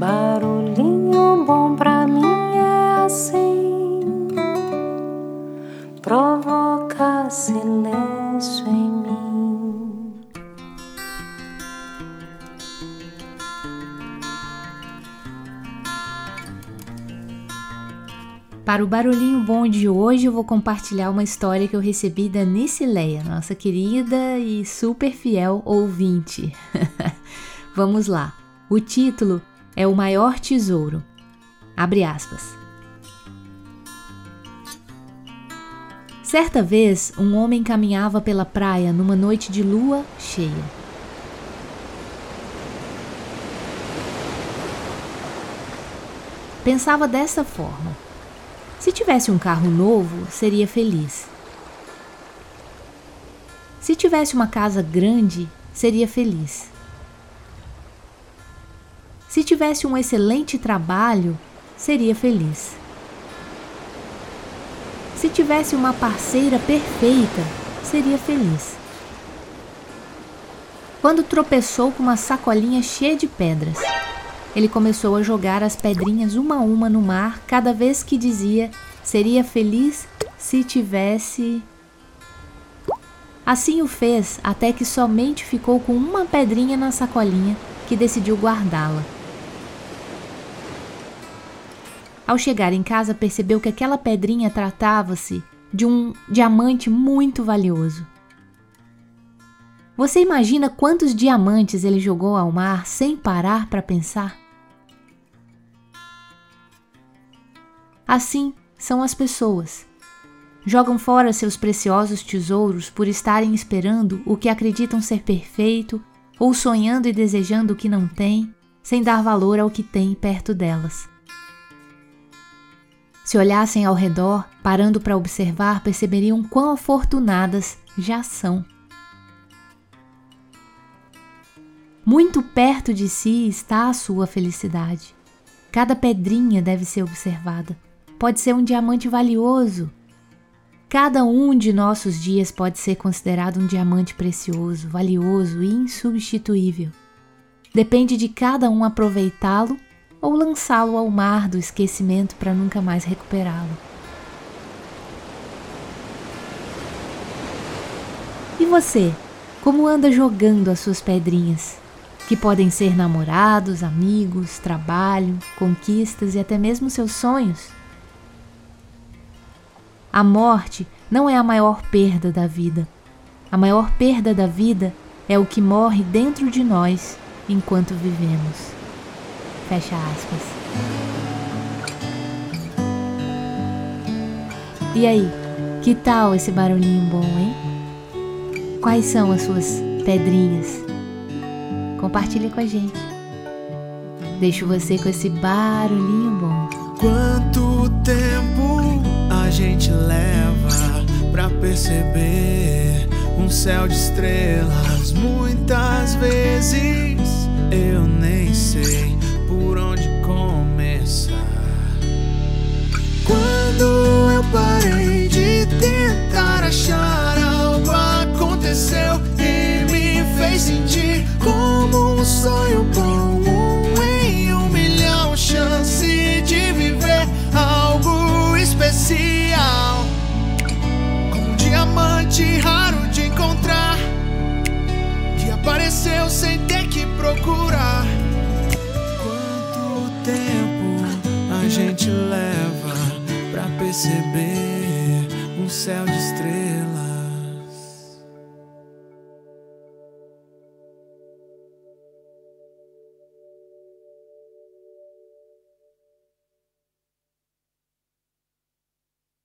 Barulhinho bom pra mim é assim, provoca silêncio em mim. Para o barulhinho bom de hoje, eu vou compartilhar uma história que eu recebi da Nicileia, nossa querida e super fiel ouvinte. Vamos lá. O título é O Maior Tesouro. Abre aspas. Certa vez, um homem caminhava pela praia numa noite de lua cheia. Pensava dessa forma: se tivesse um carro novo, seria feliz. Se tivesse uma casa grande, seria feliz. Se tivesse um excelente trabalho, seria feliz. Se tivesse uma parceira perfeita, seria feliz. Quando tropeçou com uma sacolinha cheia de pedras, ele começou a jogar as pedrinhas uma a uma no mar cada vez que dizia seria feliz se tivesse. Assim o fez até que somente ficou com uma pedrinha na sacolinha que decidiu guardá-la. Ao chegar em casa, percebeu que aquela pedrinha tratava-se de um diamante muito valioso. Você imagina quantos diamantes ele jogou ao mar sem parar para pensar? Assim são as pessoas. Jogam fora seus preciosos tesouros por estarem esperando o que acreditam ser perfeito ou sonhando e desejando o que não têm, sem dar valor ao que tem perto delas. Se olhassem ao redor, parando para observar, perceberiam quão afortunadas já são. Muito perto de si está a sua felicidade. Cada pedrinha deve ser observada. Pode ser um diamante valioso. Cada um de nossos dias pode ser considerado um diamante precioso, valioso e insubstituível. Depende de cada um aproveitá-lo ou lançá-lo ao mar do esquecimento para nunca mais recuperá-lo. E você, como anda jogando as suas pedrinhas? Que podem ser namorados, amigos, trabalho, conquistas e até mesmo seus sonhos. A morte não é a maior perda da vida. A maior perda da vida é o que morre dentro de nós enquanto vivemos. Fecha aspas. E aí, que tal esse barulhinho bom, hein? Quais são as suas pedrinhas? Compartilha com a gente. Deixo você com esse barulhinho bom. Quanto tempo a gente leva pra perceber um céu de estrelas? Muitas vezes eu nem sei por onde começar. Quando eu parei de tentar achar algo aconteceu e me fez sentir como um sonho bom, um em um milhão chance de viver algo especial, um diamante raro de encontrar que apareceu sem ter que procurar gente leva pra perceber um céu de estrelas?